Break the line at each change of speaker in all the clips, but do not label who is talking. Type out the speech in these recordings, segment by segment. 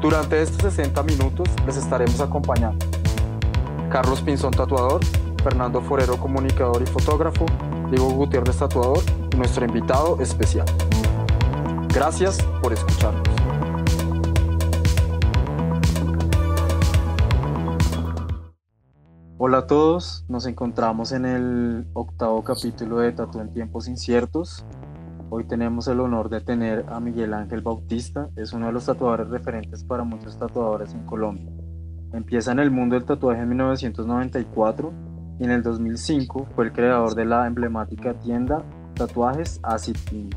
Durante estos 60 minutos les estaremos acompañando Carlos Pinzón Tatuador, Fernando Forero Comunicador y Fotógrafo, Diego Gutiérrez Tatuador y nuestro invitado especial. Gracias por escucharnos. Hola a todos, nos encontramos en el octavo capítulo de Tatu en tiempos inciertos. Hoy tenemos el honor de tener a Miguel Ángel Bautista, es uno de los tatuadores referentes para muchos tatuadores en Colombia. Empieza en el mundo del tatuaje en 1994 y en el 2005 fue el creador de la emblemática tienda Tatuajes Acid Ink,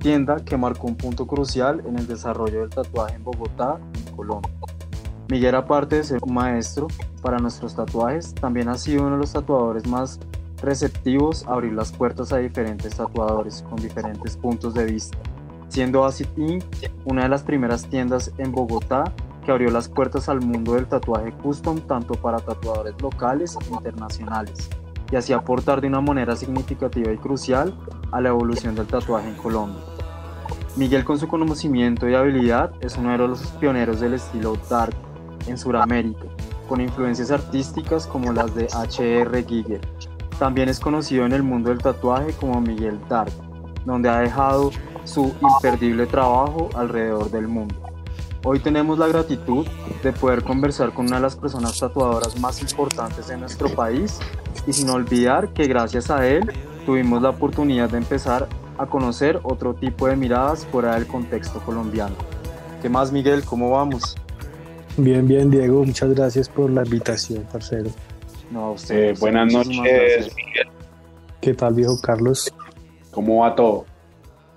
tienda que marcó un punto crucial en el desarrollo del tatuaje en Bogotá, en Colombia. Miguel, aparte de ser un maestro para nuestros tatuajes, también ha sido uno de los tatuadores más receptivos a abrir las puertas a diferentes tatuadores con diferentes puntos de vista, siendo Acid Ink una de las primeras tiendas en Bogotá que abrió las puertas al mundo del tatuaje custom tanto para tatuadores locales e internacionales, y así aportar de una manera significativa y crucial a la evolución del tatuaje en Colombia. Miguel con su conocimiento y habilidad es uno de los pioneros del estilo dark en Sudamérica, con influencias artísticas como las de H.R. Giger. También es conocido en el mundo del tatuaje como Miguel Dark, donde ha dejado su imperdible trabajo alrededor del mundo. Hoy tenemos la gratitud de poder conversar con una de las personas tatuadoras más importantes de nuestro país y sin olvidar que gracias a él tuvimos la oportunidad de empezar a conocer otro tipo de miradas fuera del contexto colombiano. ¿Qué más Miguel? ¿Cómo vamos?
Bien, bien, Diego, muchas gracias por la invitación, parcero.
No, usted, eh, buenas noches, Miguel.
¿Qué tal, viejo Carlos?
¿Cómo va todo?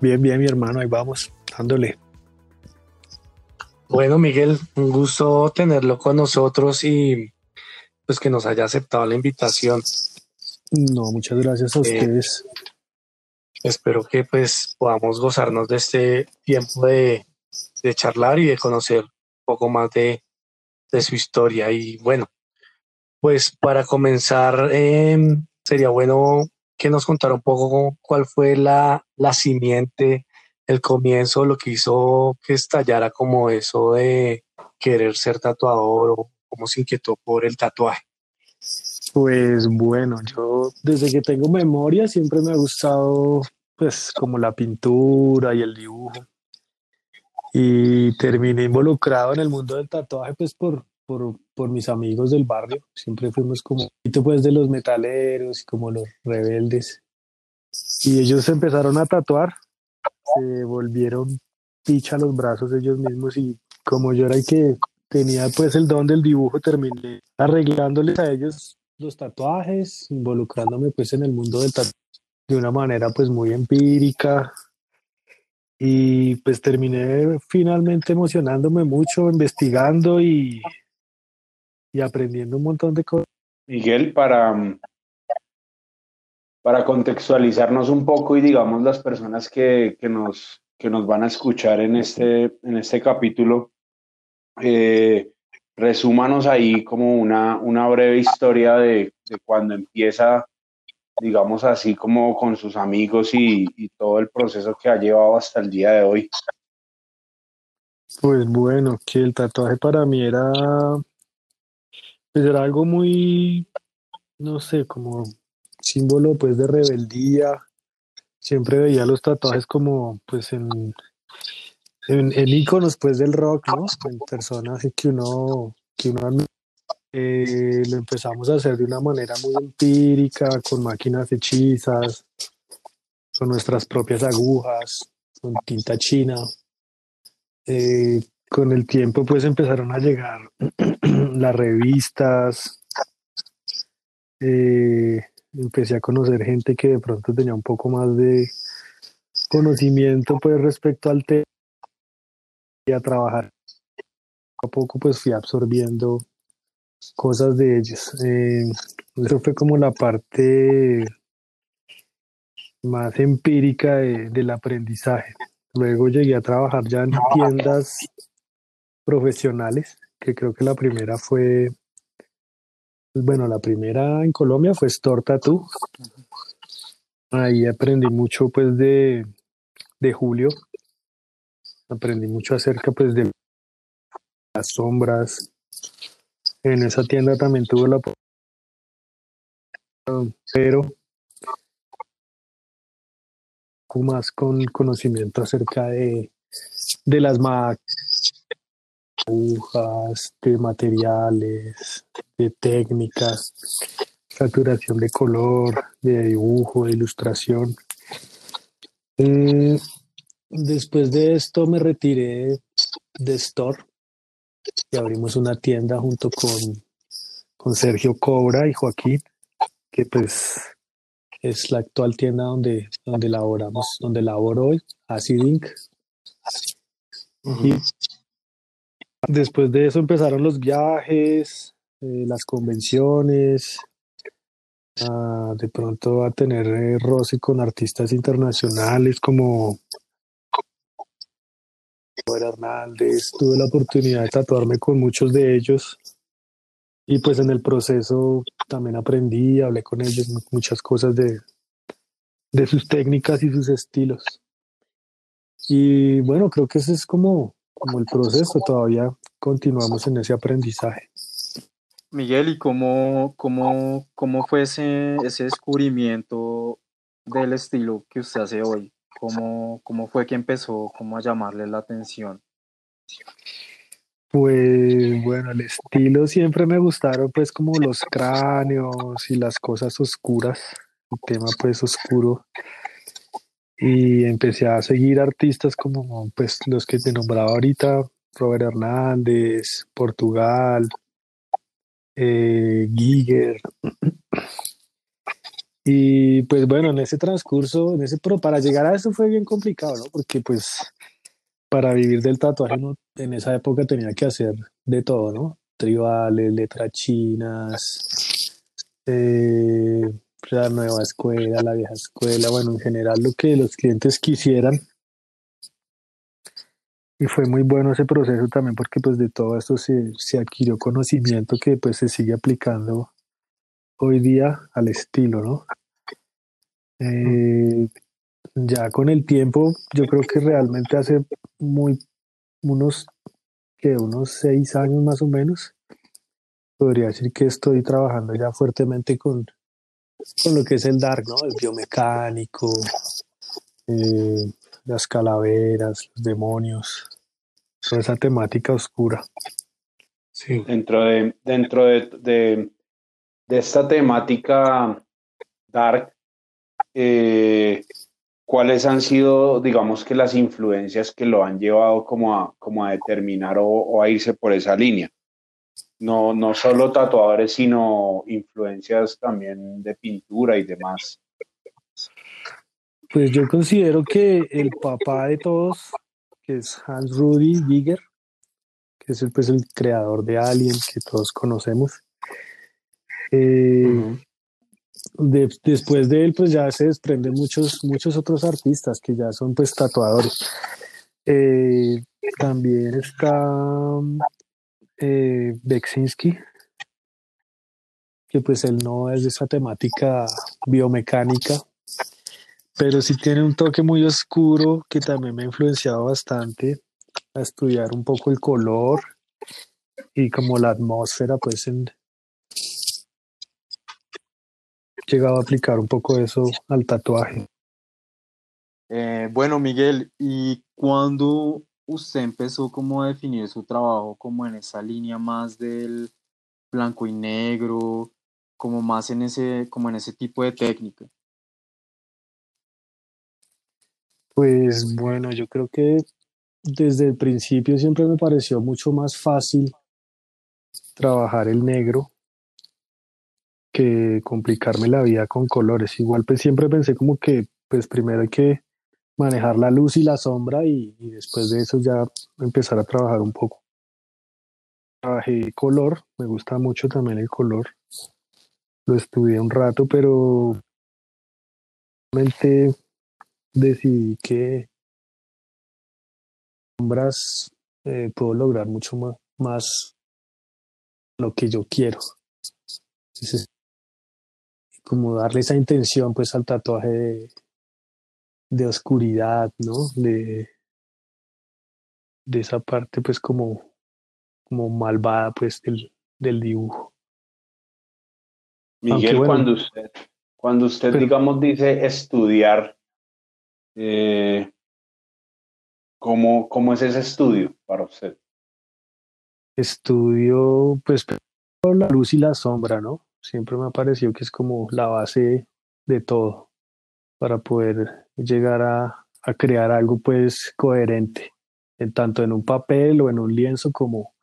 Bien, bien, mi hermano, ahí vamos, dándole.
Bueno, Miguel, un gusto tenerlo con nosotros y pues que nos haya aceptado la invitación.
No, muchas gracias a eh, ustedes.
Espero que pues podamos gozarnos de este tiempo de, de charlar y de conocer poco más de, su historia. Y bueno, pues para comenzar, em, sería bueno que nos contara un poco cuál fue la, la simiente, el comienzo, lo que hizo que estallara como eso de querer ser tatuador o cómo se inquietó por el tatuaje.
Pues bueno, yo desde que tengo memoria siempre me ha gustado pues como la pintura y el dibujo y terminé involucrado en el mundo del tatuaje pues por, por, por mis amigos del barrio. Siempre fuimos como pues de los metaleros y como los rebeldes. Y ellos empezaron a tatuar, se volvieron picha los brazos ellos mismos y como yo era el que tenía pues el don del dibujo, terminé arreglándoles a ellos los tatuajes, involucrándome pues en el mundo del tatuaje de una manera pues muy empírica, y pues terminé finalmente emocionándome mucho, investigando y, y aprendiendo un montón de cosas.
Miguel, para, para contextualizarnos un poco y digamos las personas que, que, nos, que nos van a escuchar en este, en este capítulo, eh, resúmanos ahí como una, una breve historia de, de cuando empieza digamos así, como con sus amigos y, todo el proceso que ha llevado hasta el día de hoy?
Pues bueno, que el tatuaje para mí era, pues era algo muy, no sé, como símbolo pues de rebeldía. Siempre veía los tatuajes como pues en, en, en íconos pues del rock, ¿no? En personas que uno, que uno eh, lo empezamos a hacer de una manera muy empírica, con máquinas hechizas, con nuestras propias agujas, con tinta china. Eh, con el tiempo pues empezaron a llegar las revistas, eh, empecé a conocer gente que de pronto tenía un poco más de conocimiento pues respecto al tema y a trabajar a poco pues fui absorbiendo cosas de ellos. Eh, eso fue como la parte más empírica del aprendizaje. Luego llegué a trabajar ya en tiendas profesionales, que creo que la primera fue, bueno, la primera en Colombia fue Store Tattoo. Ahí aprendí mucho pues de, de Julio. Aprendí mucho acerca pues de las sombras. En esa tienda también tuve la pero más con conocimiento acerca de, de las agujas, de materiales, de técnicas, saturación de color, de dibujo, de ilustración. Eh, después de esto me retiré de Store y abrimos una tienda junto con, con Sergio Cobra y Joaquín, que pues es la actual tienda donde, donde laboramos, donde laboro hoy, Acid Inc. Y después de eso empezaron los viajes, eh, las convenciones, de pronto a tener eh, roce con artistas internacionales como Hernández. Tuve la oportunidad de tatuarme con muchos de ellos y pues en el proceso también aprendí, hablé con ellos muchas cosas de, de sus técnicas y sus estilos. Y bueno, creo que ese es como, como el proceso, todavía continuamos en ese aprendizaje.
Miguel, ¿y cómo, cómo, cómo fue ese, ese descubrimiento del estilo que usted hace hoy? ¿Cómo, ¿Cómo fue que empezó como a llamarle la atención?
Pues bueno, el estilo siempre me gustaron pues como los cráneos y las cosas oscuras, el tema pues oscuro. Y empecé a seguir artistas como pues los que te nombraba ahorita, Robert Hernández, Portugal, eh, Giger. Y pues bueno, en ese transcurso, en ese, pero para llegar a eso fue bien complicado, ¿no? Porque pues para vivir del tatuaje en esa época tenía que hacer de todo, ¿no? Tribales, letras chinas, eh, la nueva escuela, la vieja escuela, bueno, en general lo que los clientes quisieran. Y fue muy bueno ese proceso también porque pues de todo esto se, se adquirió conocimiento que pues se sigue aplicando hoy día al estilo, ¿no? Eh, ya con el tiempo, yo creo que realmente hace muy unos que unos seis años más o menos, podría decir que estoy trabajando ya fuertemente con, con lo que es el dark, ¿no? El biomecánico, eh, las calaveras, los demonios, toda esa temática oscura.
Sí. Dentro de, dentro de, de, de esta temática dark, eh, ¿cuáles han sido, digamos que las influencias que lo han llevado como a, como a determinar o, a irse por esa línea? No, no solo tatuadores, sino influencias también de pintura y demás.
Pues yo considero que el papá de todos, que es Hans Rudy Giger, que es el, pues, el creador de Alien que todos conocemos, eh, después de él, pues ya se desprenden muchos, muchos otros artistas que ya son pues tatuadores. Eh, también está eh, Beksinski, que pues él no es de esa temática biomecánica, pero sí tiene un toque muy oscuro que también me ha influenciado bastante a estudiar un poco el color y como la atmósfera pues en, llegado a aplicar un poco eso al tatuaje.
Eh, bueno, Miguel, ¿y cuándo usted empezó como a definir su trabajo como en esa línea más del blanco y negro, como más en ese, como en ese tipo de técnica?
Pues bueno, yo creo que desde el principio siempre me pareció mucho más fácil trabajar el negro que complicarme la vida con colores. Igual pues siempre pensé como que pues primero hay que manejar la luz y la sombra y, después de eso ya empezar a trabajar un poco. trabajé color, me gusta mucho también el color. Lo estudié un rato, pero realmente decidí que sombras eh, puedo lograr mucho más, más lo que yo quiero. Como darle esa intención pues al tatuaje de, de oscuridad, ¿no? De, de esa parte pues como, como malvada pues del, del dibujo.
Miguel, cuando usted, cuando usted digamos dice estudiar, eh, ¿cómo, ¿cómo es ese estudio para usted?
Estudio pues la luz y la sombra, ¿no? Siempre me ha parecido que es como la base de todo para poder llegar a, a crear algo pues coherente, en tanto en un papel o en un lienzo como,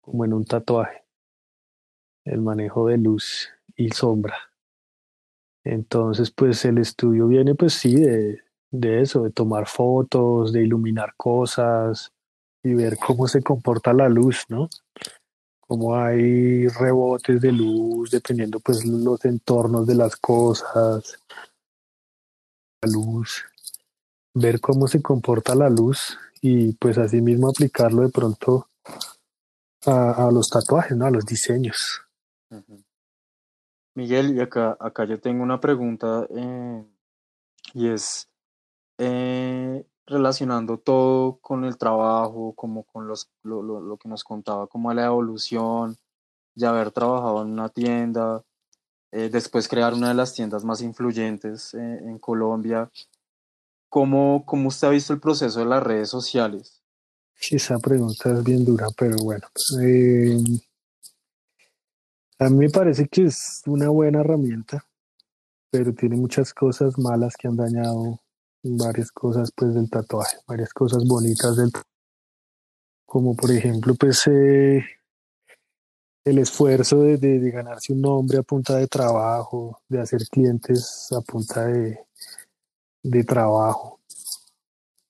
como en un tatuaje. El manejo de luz y sombra. Entonces, pues el estudio viene, pues sí, de, de eso, de tomar fotos, de iluminar cosas y ver cómo se comporta la luz, ¿no? Cómo hay rebotes de luz, dependiendo pues los entornos de las cosas, luz, ver cómo se comporta la luz y pues así mismo aplicarlo de pronto a, los tatuajes, ¿no? A los diseños.
Miguel, y acá, acá yo tengo una pregunta eh, y es eh, relacionando todo con el trabajo, como con los, lo, lo, lo, que nos contaba, como la evolución, ya haber trabajado en una tienda, eh, después crear una de las tiendas más influyentes en Colombia. ¿Cómo, ¿Cómo usted ha visto el proceso de las redes sociales?
Esa pregunta es bien dura, pero bueno. Eh, a mí me parece que es una buena herramienta, pero tiene muchas cosas malas que han dañado varias cosas pues del tatuaje, varias cosas bonitas del como por ejemplo pues eh, el esfuerzo de, de, ganarse un nombre a punta de trabajo, de hacer clientes a punta de, de trabajo,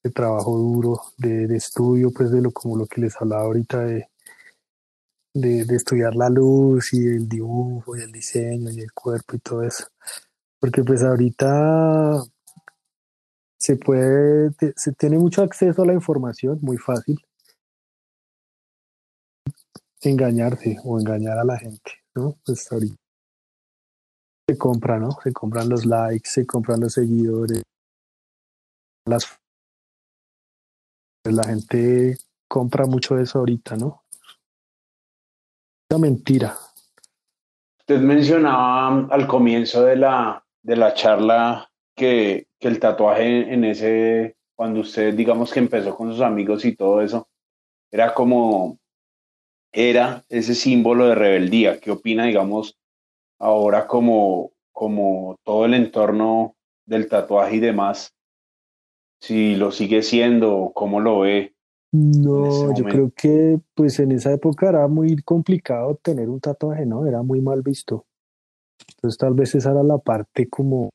de trabajo duro, de, estudio, pues de lo como lo que les hablaba ahorita de, de, estudiar la luz y el dibujo y el diseño y el cuerpo y todo eso. Porque pues ahorita se puede, se tiene mucho acceso a la información, muy fácil. Engañarse o engañar a la gente, ¿no? Pues ahorita se compra, ¿no? Se compran los likes, se compran los seguidores, las la gente compra mucho eso ahorita, ¿no? Una mentira.
Usted mencionaba al comienzo de la, de la charla que, que, el tatuaje en ese, cuando usted digamos que empezó con sus amigos y todo eso, era como, era ese símbolo de rebeldía. ¿Qué opina, digamos, ahora como, como todo el entorno del tatuaje y demás? Si lo sigue siendo, ¿cómo lo ve?
No, yo creo que pues en esa época era muy complicado tener un tatuaje, ¿no? Era muy mal visto. Entonces tal vez esa era la parte como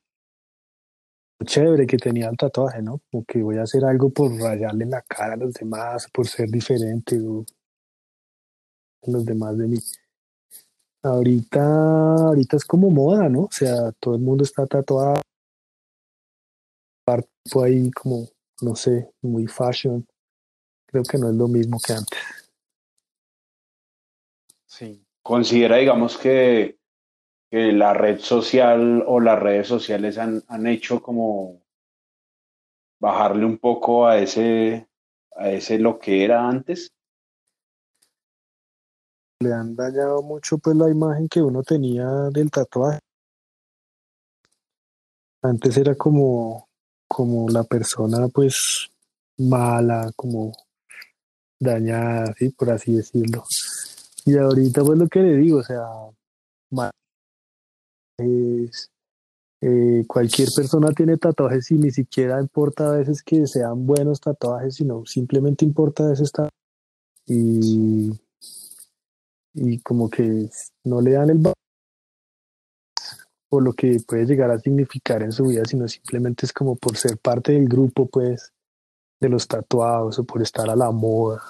chévere que tenía el tatuaje, ¿no? Como que voy a hacer algo por rayarle la cara a los demás, por ser diferente o los demás de mí. Ahorita, ahorita es como moda, ¿no? O sea, todo el mundo está tatuado. Parte ahí como, no sé, muy fashion creo que no es lo mismo que antes.
Sí. Considera, digamos, que, que la red social o las redes sociales han, han hecho como bajarle un poco a ese, a ese lo que era antes.
Le han dañado mucho pues la imagen que uno tenía del tatuaje. Antes era como, como la persona pues mala, como dañada, ¿sí? por así decirlo. Y ahorita pues lo que le digo, o sea, es, eh, cualquier persona tiene tatuajes y ni siquiera importa a veces que sean buenos tatuajes, sino simplemente importa a veces y, y como que no le dan el por lo que puede llegar a significar en su vida, sino simplemente es como por ser parte del grupo, pues, de los tatuados o por estar a la moda.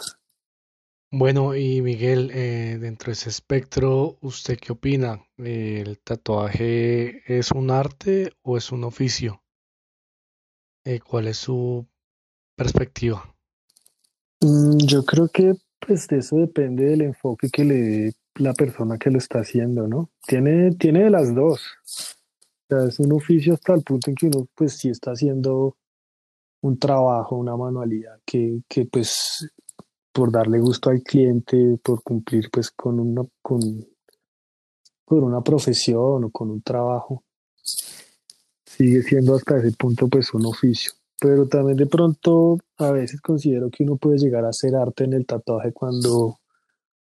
Bueno, y Miguel, eh, dentro de ese espectro, ¿usted qué opina? ¿El tatuaje es un arte o es un oficio? Eh, ¿cuál es su perspectiva?
Mm, yo creo que pues de eso depende del enfoque que le dé la persona que lo está haciendo, ¿no? Tiene, tiene de las dos. O sea, es un oficio hasta el punto en que uno pues sí está haciendo un trabajo, una manualidad que, que pues por darle gusto al cliente, por cumplir pues con una, con, por una profesión o con un trabajo, sigue siendo hasta ese punto pues un oficio. Pero también de pronto a veces considero que uno puede llegar a hacer arte en el tatuaje cuando,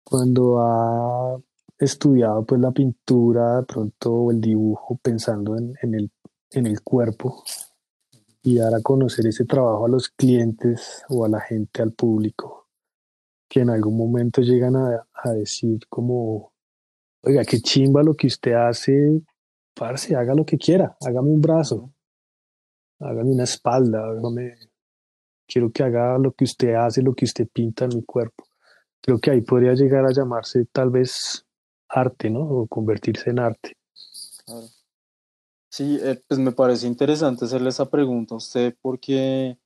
cuando ha estudiado pues la pintura, de pronto el dibujo, pensando en, en, el, en el cuerpo. Y dar a conocer ese trabajo a los clientes o a la gente, al público que en algún momento llegan a, decir como, oiga, qué chimba lo que usted hace, parce, haga lo que quiera, hágame un brazo, hágame una espalda, hágame, quiero que haga lo que usted hace, lo que usted pinta en mi cuerpo. Creo que ahí podría llegar a llamarse tal vez arte, ¿no? O convertirse en arte.
Sí, eh, pues me parece interesante hacerle esa pregunta a usted porque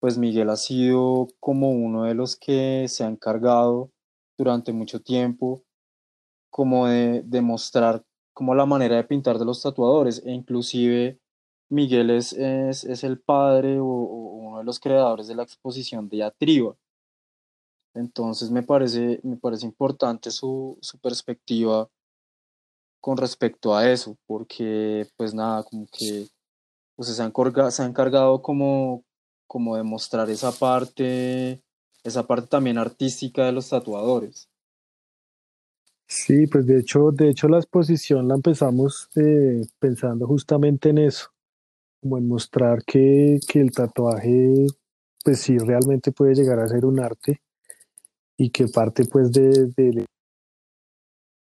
pues Miguel ha sido como uno de los que se ha encargado durante mucho tiempo como de demostrar como la manera de pintar de los tatuadores e inclusive Miguel es, es, el padre o, uno de los creadores de la exposición de Atriba. Entonces me parece, me parece importante su, su perspectiva con respecto a eso, porque pues nada, como que pues, se, ha se ha encargado como, como demostrar esa parte, esa parte también artística de los tatuadores.
Sí, pues de hecho, de hecho la exposición la empezamos eh, pensando justamente en eso, como en mostrar que, que el tatuaje, pues sí, realmente puede llegar a ser un arte y que parte pues de, de, de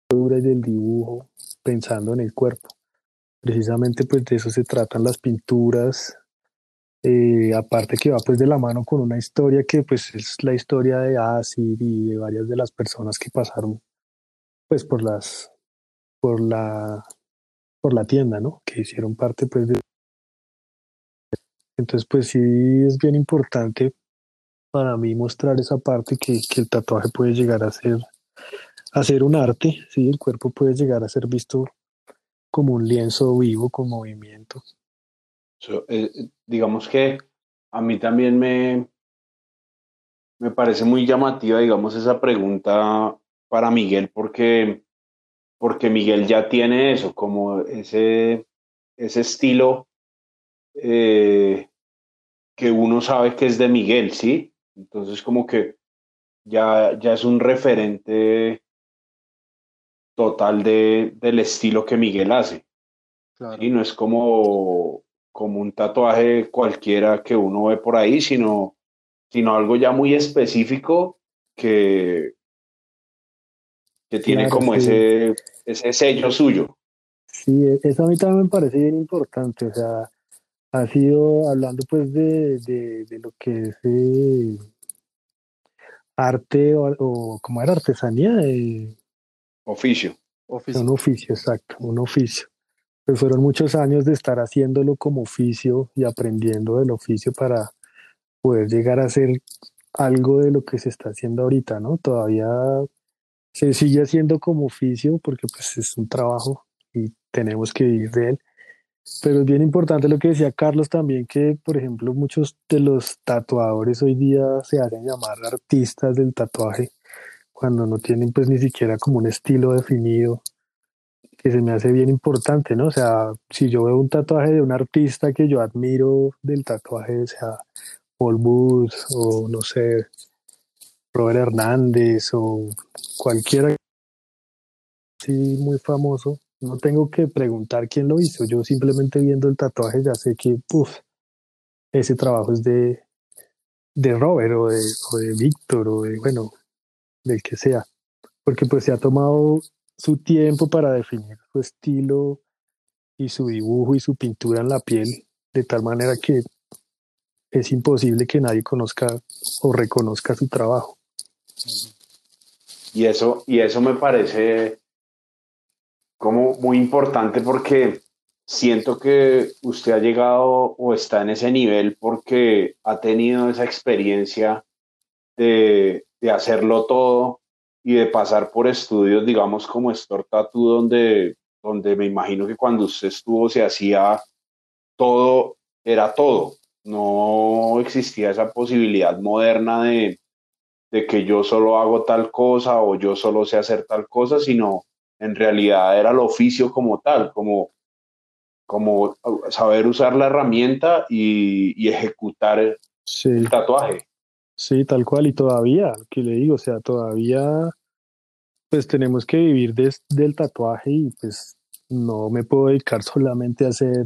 y del dibujo pensando en el cuerpo. Precisamente pues de eso se tratan las pinturas, eh, aparte que va pues de la mano con una historia que pues es la historia de Asir y de varias de las personas que pasaron pues por las por la por la tienda, ¿no? Que hicieron parte pues de entonces pues sí es bien importante para mí mostrar esa parte que, que el tatuaje puede llegar a ser a ser un arte, sí, el cuerpo puede llegar a ser visto como un lienzo vivo con movimiento.
Eh, digamos que a mí también me, me parece muy llamativa, digamos, esa pregunta para Miguel, porque, porque Miguel ya tiene eso, como ese, ese estilo eh, que uno sabe que es de Miguel, ¿sí? Entonces como que ya, ya es un referente total de, del estilo que Miguel hace. Y no es como como un tatuaje cualquiera que uno ve por ahí, sino, sino algo ya muy específico que, que tiene como ese, ese sello suyo.
Sí, e, eso a mí también me parece bien importante, o sea, ha sido hablando pues de, de, lo que es eh, arte o, como era artesanía. Eh,
oficio.
oficio. Un oficio, exacto, un oficio pues fueron muchos años de estar haciéndolo como oficio y aprendiendo del oficio para poder llegar a hacer algo de lo que se está haciendo ahorita, ¿no? Todavía se sigue haciendo como oficio porque pues es un trabajo y tenemos que vivir de él. Pero es bien importante lo que decía Carlos también, que por ejemplo muchos de los tatuadores hoy día se hacen llamar artistas del tatuaje cuando no tienen pues ni siquiera como un estilo definido que se me hace bien importante, ¿no? O sea, si yo veo un tatuaje de un artista que yo admiro del tatuaje, sea Paul Booth o no sé, Robert Hernández o cualquiera sí muy famoso, no tengo que preguntar quién lo hizo, yo simplemente viendo el tatuaje ya sé que, ese trabajo es de, de Robert o de, o de Víctor o de, bueno, del que sea, porque pues se ha tomado su tiempo para definir su estilo y su dibujo y su pintura en la piel, de tal manera que es imposible que nadie conozca o reconozca su trabajo.
Y eso, y eso me parece como muy importante porque siento que usted ha llegado o está en ese nivel porque ha tenido esa experiencia de, de hacerlo todo y de pasar por estudios, digamos, como Store Tattoo, donde, donde me imagino que cuando usted estuvo se hacía todo, era todo. No existía esa posibilidad moderna de, de que yo solo hago tal cosa o yo solo sé hacer tal cosa, sino en realidad era el oficio como tal, como, como saber usar la herramienta y, ejecutar el tatuaje.
Sí, tal cual, y todavía, que le digo, o sea, todavía pues tenemos que vivir del tatuaje y pues no me puedo dedicar solamente a hacer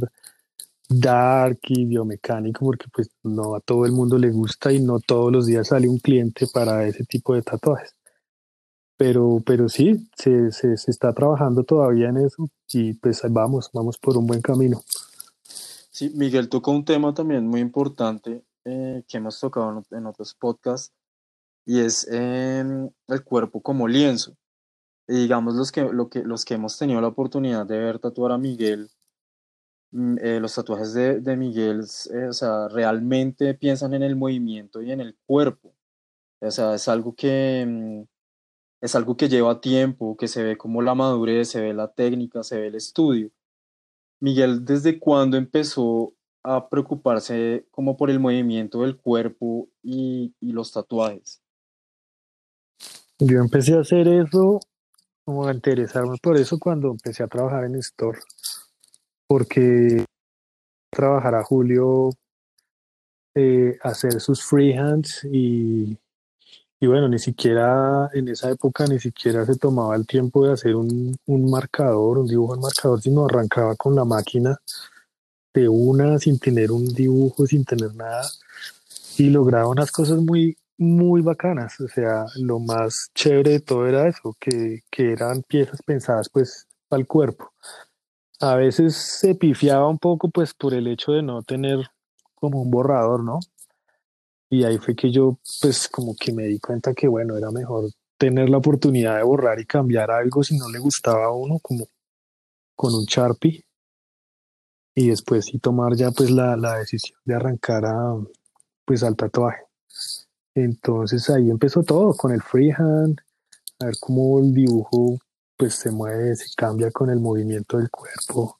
dark y biomecánico porque pues no a todo el mundo le gusta y no todos los días sale un cliente para ese tipo de tatuajes. Pero, pero sí, se, se, se está trabajando todavía en eso y pues vamos, vamos por un buen camino.
Sí, Miguel tocó un tema también muy importante eh, que hemos tocado en otros podcasts y es em, el cuerpo como lienzo. Y digamos, los que, lo que, los que hemos tenido la oportunidad de ver tatuar a Miguel, mm, eh, los tatuajes de, de Miguel, eh, o sea, realmente piensan en el movimiento y en el cuerpo. O sea, es algo que mm, es algo que lleva tiempo, que se ve como la madurez, se ve la técnica, se ve el estudio. Miguel, ¿desde cuándo empezó a preocuparse como por el movimiento del cuerpo y, los tatuajes?
Yo empecé a hacer eso, como a interesarme por eso cuando empecé a trabajar en Store, porque trabajar a Julio, eh, hacer sus freehands y, y bueno, ni siquiera en esa época ni siquiera se tomaba el tiempo de hacer un, un marcador, un dibujo en marcador, sino arrancaba con la máquina de una sin tener un dibujo, sin tener nada y lograba unas cosas muy, muy bacanas. O sea, lo más chévere de todo era eso, que, que eran piezas pensadas pues para el cuerpo. A veces se pifiaba un poco pues por el hecho de no tener como un borrador, ¿no? Y ahí fue que yo pues como que me di cuenta que bueno, era mejor tener la oportunidad de borrar y cambiar algo si no le gustaba a uno como con un Sharpie y después sí tomar ya pues la, la decisión de arrancar a, pues al tatuaje. Entonces ahí empezó todo con el freehand, a ver cómo el dibujo pues se mueve, se cambia con el movimiento del cuerpo.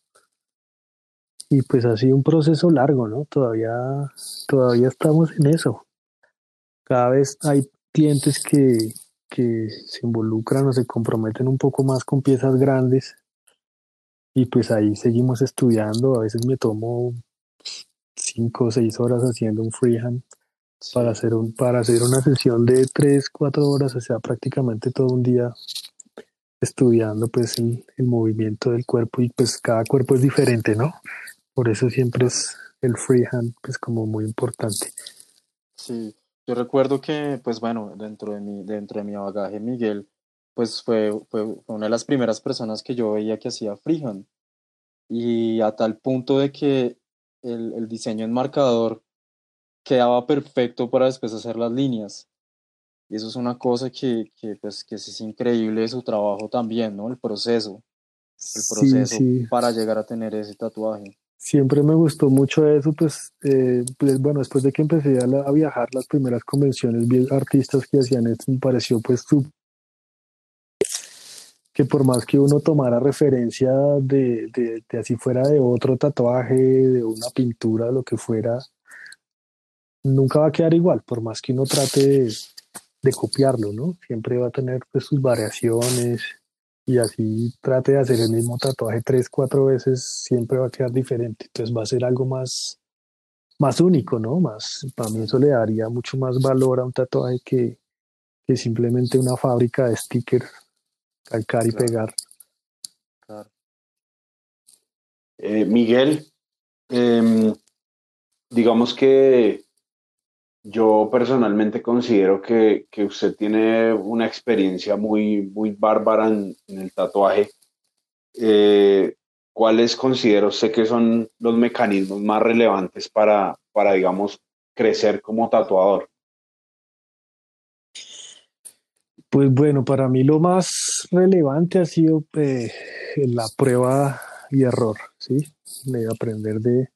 Y pues ha sido un proceso largo, ¿no? Todavía, todavía estamos en eso. Cada vez hay clientes que, que se involucran o se comprometen un poco más con piezas grandes y pues ahí seguimos estudiando. A veces me tomo cinco o seis horas haciendo un freehand para hacer un para hacer una sesión de tres cuatro horas o sea prácticamente todo un día estudiando pues el, el, movimiento del cuerpo y pues cada cuerpo es diferente no por eso siempre es el freehand pues como muy importante
sí yo recuerdo que pues bueno dentro de mi dentro de mi bagaje Miguel pues fue, fue una de las primeras personas que yo veía que hacía freehand y a tal punto de que el, el diseño en marcador quedaba perfecto para después hacer las líneas. Y eso es una cosa que, que, pues, que es increíble de su trabajo también, ¿no? El proceso, el proceso para llegar a tener ese tatuaje.
Siempre me gustó mucho eso, pues, eh, pues bueno, después de que empecé a, viajar las primeras convenciones, vi artistas que hacían esto, me pareció pues que por más que uno tomara referencia de, de, de así fuera de otro tatuaje, de una pintura, lo que fuera, nunca va a quedar igual, por más que uno trate de, copiarlo, ¿no? Siempre va a tener pues, sus variaciones y así trate de hacer el mismo tatuaje tres, cuatro veces, siempre va a quedar diferente. Entonces va a ser algo más, más único, ¿no? Más, para mí eso le daría mucho más valor a un tatuaje que, que simplemente una fábrica de stickers, calcar y pegar.
Claro. Eh, Miguel, eh, digamos que yo personalmente considero que, que, usted tiene una experiencia muy, muy bárbara en, el tatuaje. Eh, ¿Cuáles considera usted que son los mecanismos más relevantes para, para, digamos, crecer como tatuador?
Pues bueno, para mí lo más relevante ha sido eh, la prueba y error, ¿sí? De aprender de,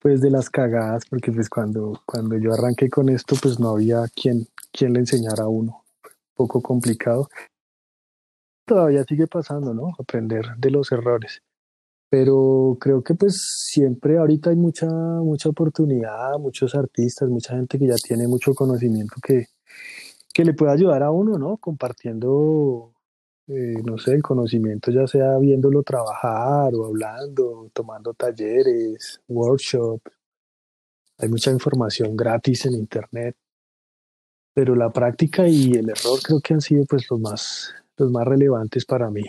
pues de las cagadas, porque pues cuando, cuando yo arranqué con esto, pues no había quien, quien le enseñara a uno. Un poco complicado. Todavía sigue pasando, ¿no? Aprender de los errores. Pero creo que pues siempre ahorita hay mucha, mucha oportunidad, muchos artistas, mucha gente que ya tiene mucho conocimiento que, que le puede ayudar a uno, ¿no? Compartiendo, eh, no sé, el conocimiento, ya sea viéndolo trabajar o hablando, tomando talleres, workshops. Hay mucha información gratis en Internet, pero la práctica y el error creo que han sido pues los más, los más relevantes para mí.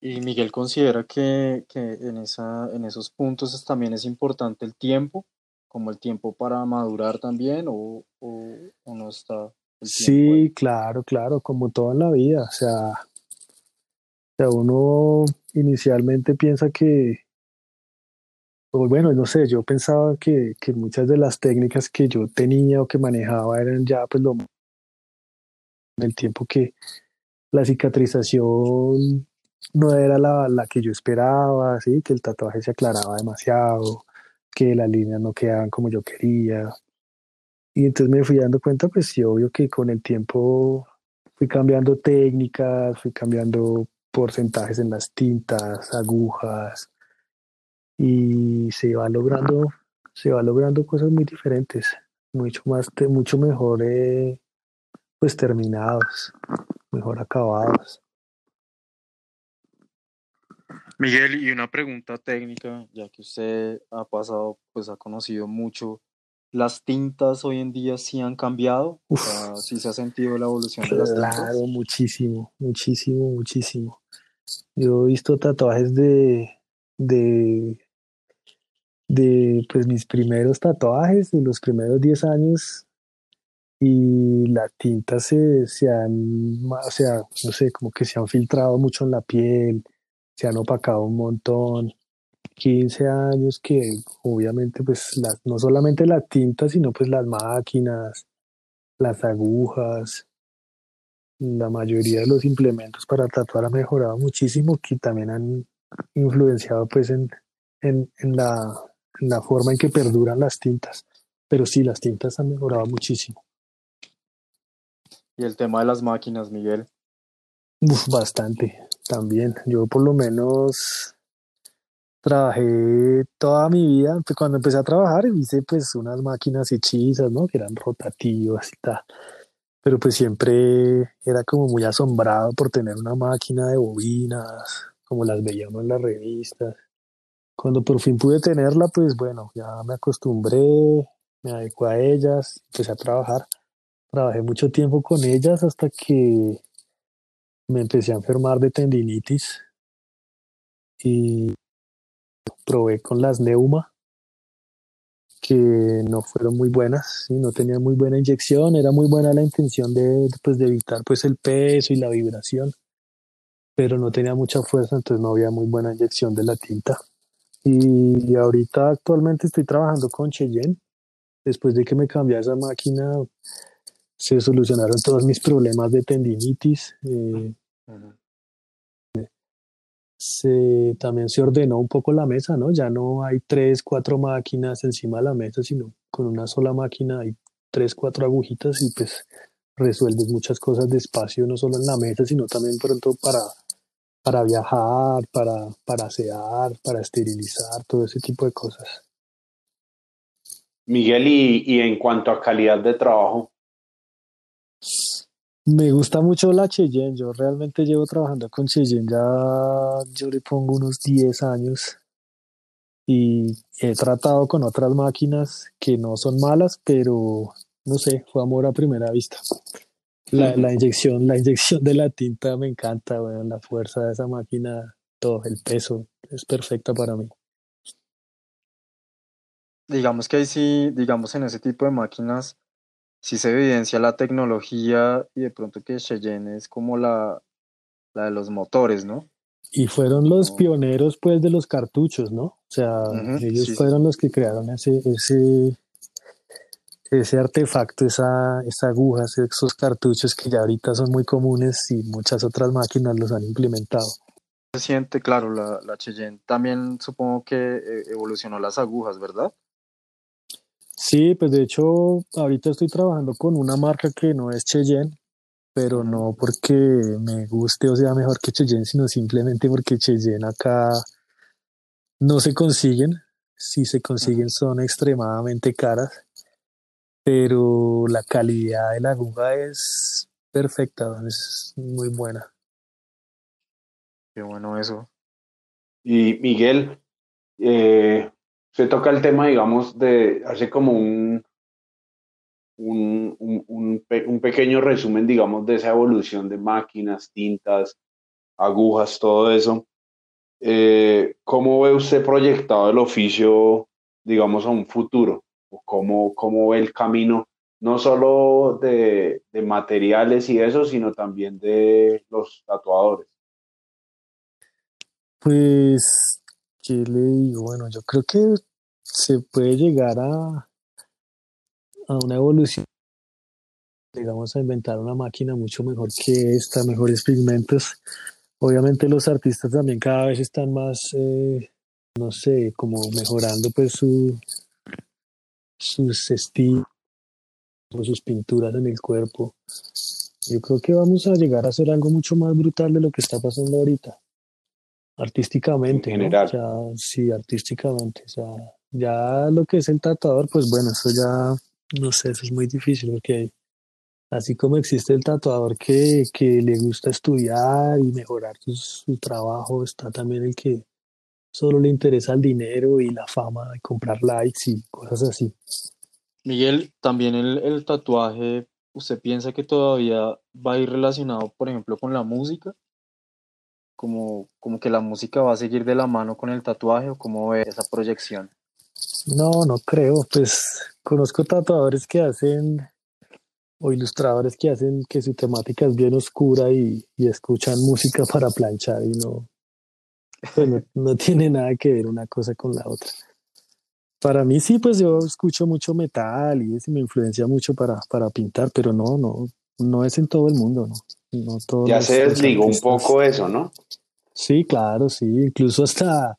Y Miguel considera que, que en, esa, en esos puntos también es importante el tiempo, como el tiempo para madurar también, o, o, no está. El
sí, claro, claro, como toda la vida. O sea, o sea, uno inicialmente piensa que, o bueno, no sé, yo pensaba que, que muchas de las técnicas que yo tenía o que manejaba eran ya pues lo el tiempo que la cicatrización no era la, la, que yo esperaba, ¿sí? que el tatuaje se aclaraba demasiado, que las líneas no quedaban como yo quería. Y entonces me fui dando cuenta, pues sí, obvio que con el tiempo fui cambiando técnicas, fui cambiando porcentajes en las tintas, agujas, y se va logrando, se va logrando cosas muy diferentes, mucho más, mucho mejor, eh, pues terminados, mejor acabados.
Miguel, y una pregunta técnica, ya que usted ha pasado, pues ha conocido mucho, ¿las tintas hoy en día sí han cambiado? O sea, ¿Sí se ha sentido la evolución de las tintas?
Claro, muchísimo, muchísimo, muchísimo. Yo he visto tatuajes de, de, de pues mis primeros tatuajes, de los primeros 10 años, y las tintas se, se han, o sea, no sé, como que se han filtrado mucho en la piel, se han opacado un montón. 15 años que obviamente pues las, no solamente la tinta, sino pues las máquinas, las agujas, la mayoría de los implementos para tatuar han mejorado muchísimo, que también han influenciado pues en, en, en, la, en la forma en que perduran las tintas. Pero sí, las tintas han mejorado muchísimo.
¿Y el tema de las máquinas, Miguel?
Uf, bastante también. Yo por lo menos trabajé toda mi vida, pues, cuando empecé a trabajar hice pues unas máquinas hechizas, ¿no? Que eran rotativas y tal. Pero pues siempre era como muy asombrado por tener una máquina de bobinas, como las veíamos en las revistas. Cuando por fin pude tenerla, pues bueno, ya me acostumbré, me adecué a ellas, empecé a trabajar. Trabajé mucho tiempo con ellas hasta que me empecé a enfermar de tendinitis y probé con las Neuma que no fueron muy buenas, no tenía muy buena inyección, era muy buena la intención de, pues, de evitar pues el peso y la vibración, pero no tenía mucha fuerza, entonces no había muy buena inyección de la tinta. Y ahorita actualmente estoy trabajando con Cheyenne. Después de que me cambié esa máquina, se solucionaron todos mis problemas de tendinitis. Eh, se, también se ordenó un poco la mesa, ¿no? Ya no hay tres, cuatro máquinas encima de la mesa, sino con una sola máquina hay tres, cuatro agujitas y pues resuelves muchas cosas despacio, no solo en la mesa, sino también pronto para, para viajar, para, para asear, para esterilizar, todo ese tipo de cosas.
Miguel, y, y en cuanto a calidad de trabajo,
me gusta mucho la Cheyenne, yo realmente llevo trabajando con Cheyenne ya, yo le pongo unos 10 años y he tratado con otras máquinas que no son malas, pero no sé, fue amor a primera vista. La, la inyección, la inyección de la tinta me encanta, bueno, la fuerza de esa máquina, todo el peso es perfecta para mí.
Digamos que ahí sí, digamos en ese tipo de máquinas, sí se evidencia la tecnología y de pronto que Cheyenne es como la, la de los motores, ¿no?
Y fueron los pioneros pues de los cartuchos, ¿no? O sea, ellos fueron los que crearon ese, ese, ese artefacto, esa, esa aguja, esos cartuchos que ya ahorita son muy comunes y muchas otras máquinas los han implementado.
Se siente, claro, la, la Cheyenne también supongo que eh, evolucionó las agujas, ¿verdad?
Sí, pues de hecho ahorita estoy trabajando con una marca que no es Cheyenne, pero no porque me guste o sea mejor que Cheyenne, sino simplemente porque Cheyenne acá no se consiguen. Si se consiguen son extremadamente caras pero la calidad de la aguja es perfecta, es muy buena.
Qué bueno eso.
Y Miguel, eh, se toca el tema, digamos, de hace como un, un, un, pequeño resumen, digamos, de esa evolución de máquinas, tintas, agujas, todo eso. Eh, ¿Cómo ve usted proyectado el oficio, digamos, a un futuro? cómo, cómo ve el camino, no solo de, de materiales y eso, sino también de los tatuadores.
Pues, ¿qué le digo? Bueno, yo creo que se puede llegar a, a una evolución. Digamos, a inventar una máquina mucho mejor que esta, mejores pigmentos. Obviamente los artistas también cada vez están más, eh, no sé, como mejorando pues su, sus estilos, sus pinturas en el cuerpo. Yo creo que vamos a llegar a hacer algo mucho más brutal de lo que está pasando ahorita. Artísticamente.
En general.
sí, artísticamente. O sea, ya lo que es el tatuador, pues bueno, eso ya, no sé, eso es muy difícil porque así como existe el tatuador que, que le gusta estudiar y mejorar su, trabajo, está también el que solo le interesa el dinero y la fama y comprar likes y cosas así.
Miguel, también el, tatuaje, ¿usted piensa que todavía va a ir relacionado, por ejemplo, con la música? Como, como que la música va a seguir de la mano con el tatuaje o cómo ve esa proyección?
No, no creo. Pues conozco tatuadores que hacen o ilustradores que hacen que su temática es bien oscura y, y escuchan música para planchar y no, pues no, tiene nada que ver una cosa con la otra. Para mí sí, pues yo escucho mucho metal y eso me influencia mucho para, para pintar, pero no, no, no es en todo el mundo, ¿no? no
todos ya se desligó un poco eso, ¿no?
Sí, claro, sí, incluso hasta,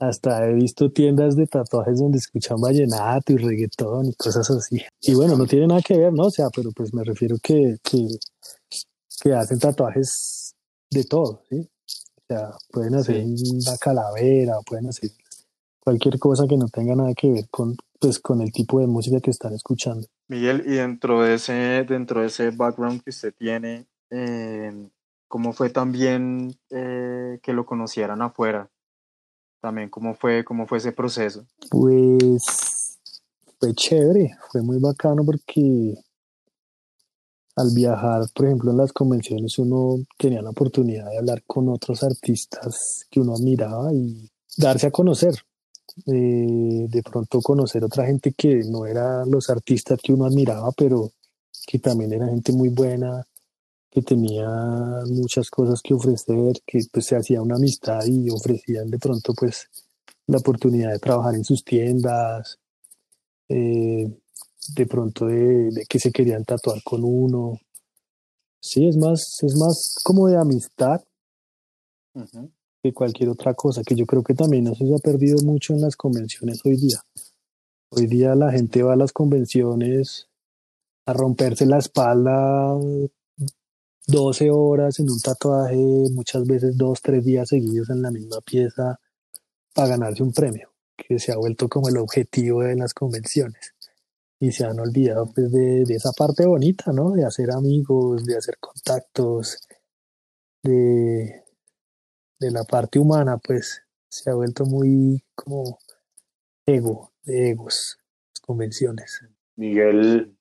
hasta he visto tiendas de tatuajes donde escuchan vallenato y reggaetón y cosas así. Y bueno, no tiene nada que ver, ¿no? O sea, pero pues me refiero que, que, que hacen tatuajes de todo, ¿sí? sea, pueden hacer una calavera, pueden hacer cualquier cosa que no tenga nada que ver con, pues, con el tipo de música que están escuchando.
Miguel, y dentro de ese, dentro de ese background que usted tiene, eh, ¿cómo fue también eh, que lo conocieran afuera? También, ¿cómo fue, ¿cómo fue ese proceso?
Pues fue chévere, fue muy bacano porque al viajar, por ejemplo, en las convenciones uno tenía la oportunidad de hablar con otros artistas que uno admiraba y darse a conocer. Eh, de pronto conocer otra gente que no era los artistas que uno admiraba, pero que también era gente muy buena, que tenía muchas cosas que ofrecer, que pues se hacía una amistad y ofrecían de pronto pues la oportunidad de trabajar en sus tiendas, eh, de pronto de, que se querían tatuar con uno. Sí, es más, es más como de amistad que cualquier otra cosa, que yo creo que también eso se ha perdido mucho en las convenciones hoy día. Hoy día la gente va a las convenciones a romperse la espalda 12 horas en un tatuaje, muchas veces dos, tres días seguidos en la misma pieza para ganarse un premio, que se ha vuelto como el objetivo de las convenciones y se han olvidado pues de, esa parte bonita, ¿no? De hacer amigos, de hacer contactos, de, de la parte humana, pues se ha vuelto muy como ego, de egos, las convenciones.
Miguel,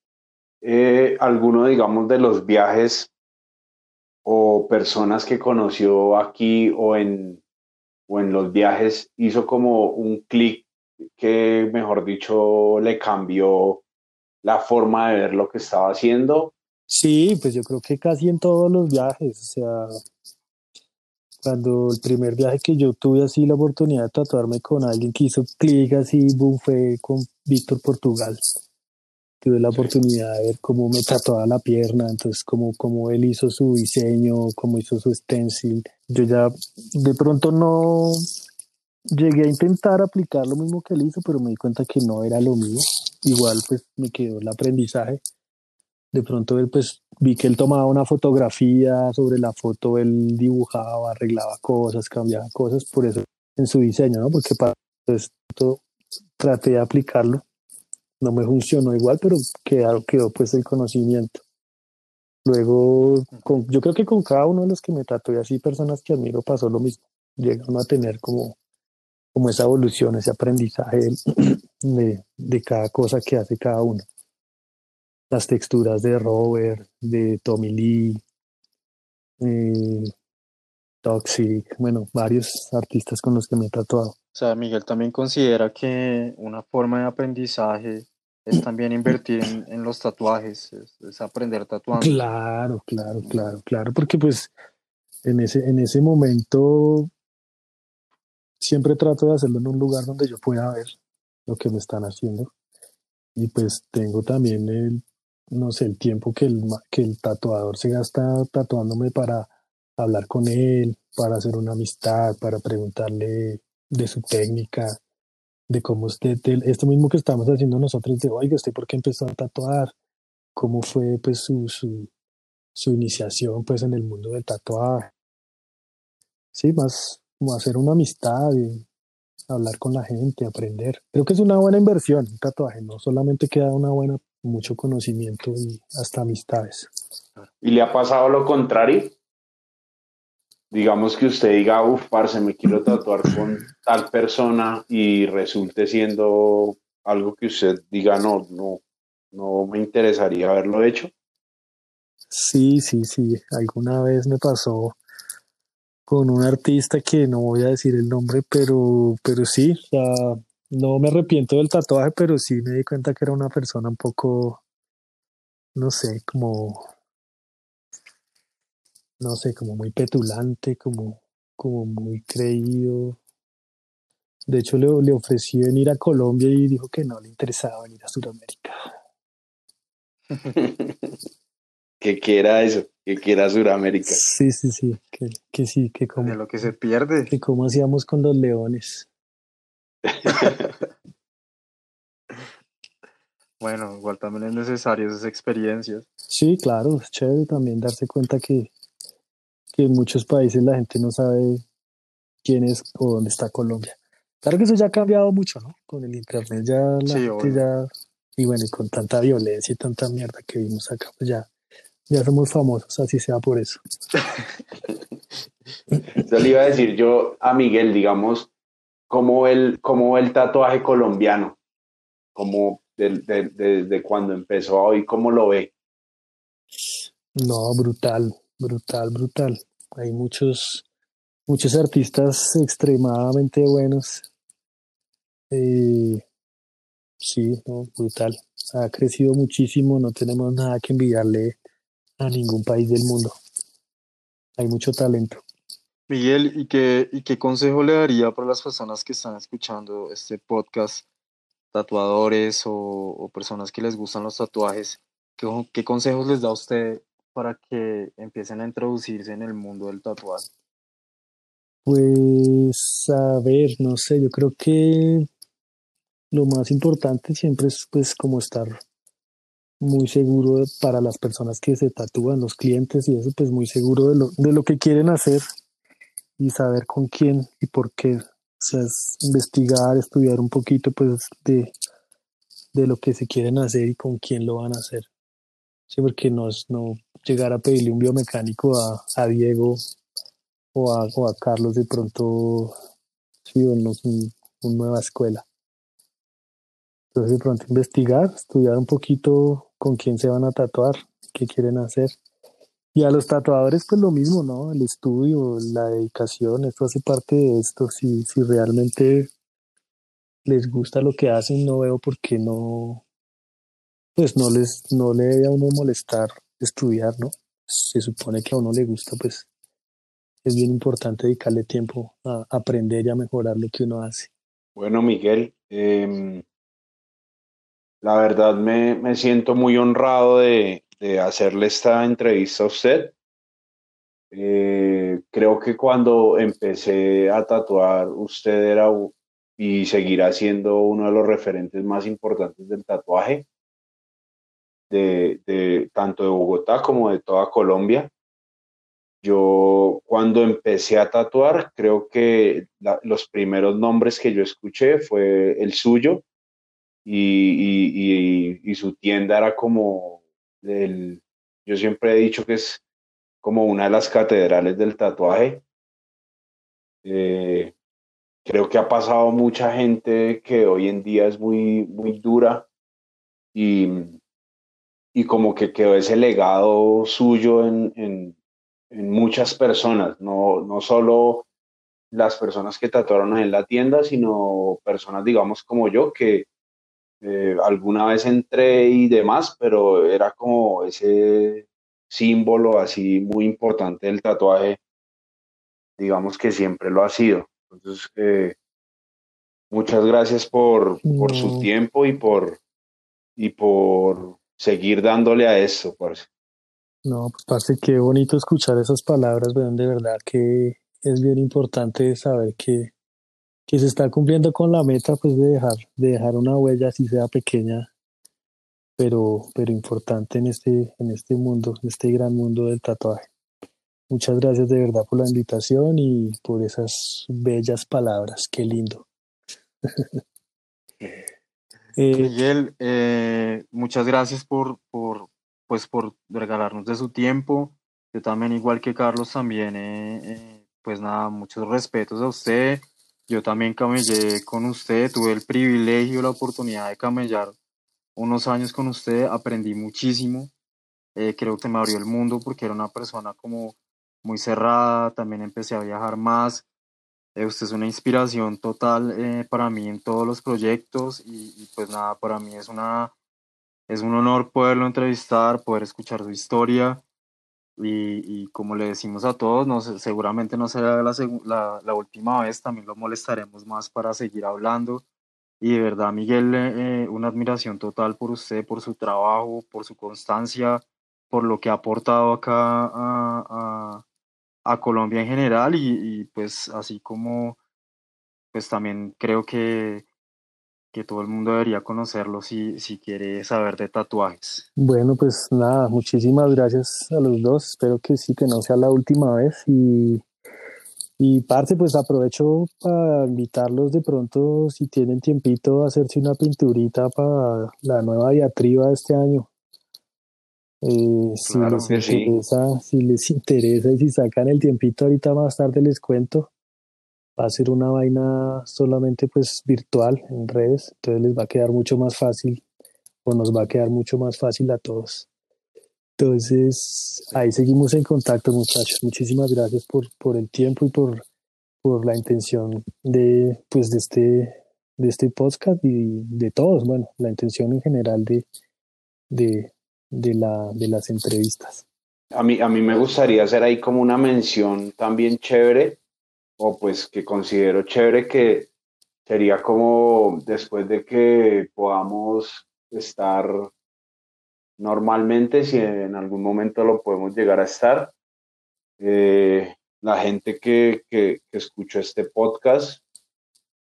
eh, ¿alguno, digamos, de los viajes o personas que conoció aquí o en, o en los viajes hizo como un clic que, mejor dicho, le cambió la forma de ver lo que estaba haciendo.
Sí, pues yo creo que casi en todos los viajes, o sea, cuando el primer viaje que yo tuve así la oportunidad de tatuarme con alguien que hizo clic así, boom, fue con Víctor Portugal. Tuve la oportunidad de ver cómo me tatuaba la pierna, entonces cómo, cómo él hizo su diseño, cómo hizo su stencil. Yo ya de pronto no llegué a intentar aplicar lo mismo que él hizo, pero me di cuenta que no era lo mío. Igual pues me quedó el aprendizaje. De pronto él pues vi que él tomaba una fotografía, sobre la foto él dibujaba, arreglaba cosas, cambiaba cosas, por eso en su diseño, ¿no? Porque para esto traté de aplicarlo no me funcionó igual, pero quedó, quedó pues el conocimiento. Luego, yo creo que con cada uno de los que me trato y así personas que admiro pasó lo mismo. Llegan a tener como, como esa evolución, ese aprendizaje de, de cada cosa que hace cada uno. Las texturas de Robert, de Tommy Lee, eh, Toxic, bueno, varios artistas con los que me he tatuado.
O sea, Miguel también considera que una forma de aprendizaje es también invertir en, los tatuajes, es, aprender tatuando.
Claro, claro, claro, claro, porque pues en ese, en ese momento siempre trato de hacerlo en un lugar donde yo pueda ver lo que me están haciendo. Y pues tengo también el, no sé, el tiempo que el, que el tatuador se gasta tatuándome para hablar con él, para hacer una amistad, para preguntarle de su técnica, de cómo usted, esto mismo que estamos haciendo nosotros, de, oiga, ¿usted por qué empezó a tatuar? ¿Cómo fue pues su, su, su iniciación pues en el mundo del tatuaje? Sí, más como hacer una amistad hablar con la gente, aprender. Creo que es una buena inversión un tatuaje, no solamente queda una buena, mucho conocimiento y hasta amistades.
¿Y le ha pasado lo contrario? Digamos que usted diga, uff, parce, me quiero tatuar con tal persona y resulte siendo algo que usted diga, no, no, no me interesaría haberlo hecho?
Sí, sí, sí. Alguna vez me pasó con un artista que no voy a decir el nombre, pero, pero sí, no me arrepiento del tatuaje, pero sí me di cuenta que era una persona un poco, no sé, como no sé, como muy petulante, como, como muy creído. De hecho, le, le ofrecí venir a Colombia y dijo que no le interesaba venir a Sudamérica.
que quiera eso, que quiera Sudamérica.
Sí, sí, sí, que, que sí, que como...
De lo que se pierde.
Que como hacíamos con los leones.
bueno, igual también es necesario esas experiencias.
Sí, claro, es chévere también darse cuenta que, que en muchos países la gente no sabe quién es o dónde está Colombia. Claro que eso ya ha cambiado mucho, ¿no? Con el internet ya la gente ya y bueno, y con tanta violencia y tanta mierda que vimos acá, pues ya, ya somos famosos, así sea por eso.
Yo le iba a decir yo a Miguel, digamos, cómo el, cómo el tatuaje colombiano, como desde de, de, cuando empezó hoy, cómo lo ve.
No, brutal, brutal, brutal. Hay muchos, muchos artistas extremadamente buenos. Eh, sí, brutal. Ha crecido muchísimo, no tenemos nada que envidiarle a ningún país del mundo. Hay mucho talento.
Miguel, ¿y qué, y qué consejo le daría para las personas que están escuchando este podcast, tatuadores o, personas que les gustan los tatuajes? ¿Qué, ¿Qué, consejos les da usted para que empiecen a introducirse en el mundo del tatuaje?
Pues a ver, no sé, yo creo que lo más importante siempre es pues como estar muy seguro para las personas que se tatúan, los clientes y eso, pues muy seguro de lo, de lo que quieren hacer y saber con quién y por qué. O sea, es investigar, estudiar un poquito pues de, de lo que se quieren hacer y con quién lo van a hacer. Sí, porque no, no llegar a pedirle un biomecánico a, a Diego o a, o a, Carlos de pronto, sí, una un nueva escuela. Entonces de pronto investigar, estudiar un poquito con quién se van a tatuar, qué quieren hacer. Y a los tatuadores pues lo mismo, ¿no? El estudio, la dedicación, esto hace parte de esto. Si, si realmente les gusta lo que hacen, no veo por qué no, pues no les no le debe a uno molestar estudiar, ¿no? Se supone que a uno le gusta, pues es bien importante dedicarle tiempo a aprender y a mejorar lo que uno hace.
Bueno, Miguel, em, la verdad me, me siento muy honrado de, de, hacerle esta entrevista a usted. Eh, creo que cuando empecé a tatuar, usted era y seguirá siendo uno de los referentes más importantes del tatuaje, de, de tanto de Bogotá como de toda Colombia. Yo cuando empecé a tatuar, creo que los primeros nombres que yo escuché fue el suyo y, y, su tienda era como, el, yo siempre he dicho que es como una de las catedrales del tatuaje. Eh, creo que ha pasado mucha gente que hoy en día es muy, muy dura y, y como que quedó ese legado suyo en, en, en muchas personas, no, no solo las personas que tatuaron en la tienda, sino personas, digamos, como yo, que eh, alguna vez entré y demás, pero era como ese símbolo así muy importante del tatuaje, digamos que siempre lo ha sido. Entonces, eh, muchas gracias por, por su tiempo y por, y por seguir dándole a eso, parce.
No, parce, qué bonito escuchar esas palabras, vean, de verdad que es bien importante saber que, que se está cumpliendo con la meta pues de dejar, de dejar una huella así sea pequeña, pero, pero importante en este, en este mundo, en este gran mundo del tatuaje. Muchas gracias de verdad por la invitación y por esas bellas palabras, qué lindo.
Eh, Miguel, eh, muchas gracias por, por, pues por regalarnos de su tiempo. Yo también, igual que Carlos, también, eh, eh, pues nada, muchos respetos a usted. Yo también camellé con usted, tuve el privilegio, la oportunidad de camellar unos años con usted, aprendí muchísimo. Creo que me abrió el mundo porque era una persona como muy cerrada, también empecé a viajar más. Usted es una inspiración total para mí en todos los proyectos y, y pues nada, para mí es una es un honor poderlo entrevistar, poder escuchar su historia y, como le decimos a todos, no, seguramente no será la, la, última vez, también lo molestaremos más para seguir hablando. Y de verdad, Miguel, eh, una admiración total por usted, por su trabajo, por su constancia, por lo que ha aportado acá a, a, a Colombia en general y, pues así como pues también creo que que todo el mundo debería conocerlo si, si quiere saber de tatuajes.
Bueno, pues nada, muchísimas gracias a los dos. Espero que sí, que no sea la última vez. Y, y parte, pues aprovecho para invitarlos de pronto, si tienen tiempito, a hacerse una pinturita para la nueva diatriba de este año. Eh, si les interesa, si les interesa y si sacan el tiempito ahorita más tarde les cuento va a ser una vaina solamente pues virtual en redes, entonces les va a quedar mucho más fácil o nos va a quedar mucho más fácil a todos. Entonces, ahí seguimos en contacto, muchachos. Muchísimas gracias por, por el tiempo y por, por la intención de, pues, de, este, de este podcast y de todos. Bueno, la intención en general de, de, de, la, de las entrevistas.
A mí, a mí me gustaría hacer ahí como una mención también chévere o pues que considero chévere que sería como después de que podamos estar normalmente, si en algún momento lo podemos llegar a estar, eh, la gente que, que, escuchó este podcast,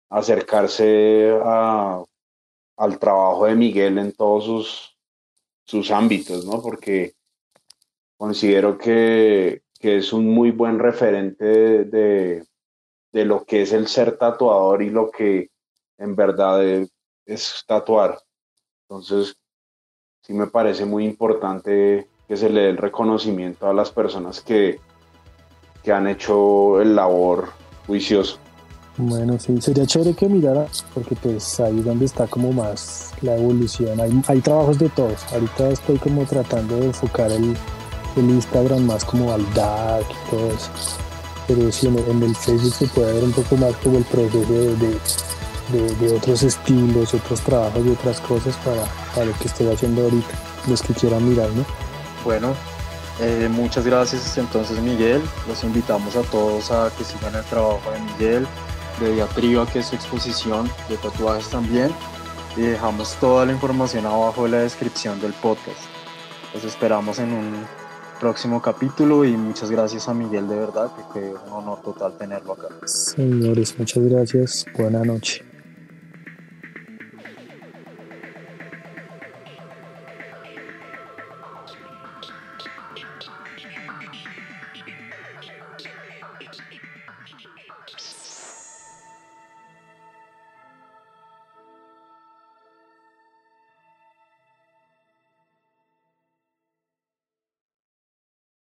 acercarse a, al trabajo de Miguel en todos sus, sus ámbitos, ¿no? Porque considero que, que es un muy buen referente de, de lo que es el ser tatuador y lo que en verdad es, tatuar. Entonces, sí me parece muy importante que se le dé el reconocimiento a las personas que, que han hecho el labor juicioso.
Bueno, sí, sería chévere que mirara, porque pues ahí es donde está como más la evolución. Hay, hay trabajos de todos. Ahorita estoy como tratando de enfocar el, el Instagram más como al dark y todo eso pero sí en el Facebook se puede ver un poco más como el proceso de, otros estilos, otros trabajos y otras cosas para, para, lo que estoy haciendo ahorita, los que quieran mirar, ¿no?
Bueno, eh, muchas gracias entonces Miguel, los invitamos a todos a que sigan el trabajo de Miguel, de Diatriba, que es su exposición de tatuajes también. y dejamos toda la información abajo en la descripción del podcast. Los esperamos en un próximo capítulo y muchas gracias a Miguel de verdad, que fue un honor total tenerlo acá.
Señores, muchas gracias. Buena noche.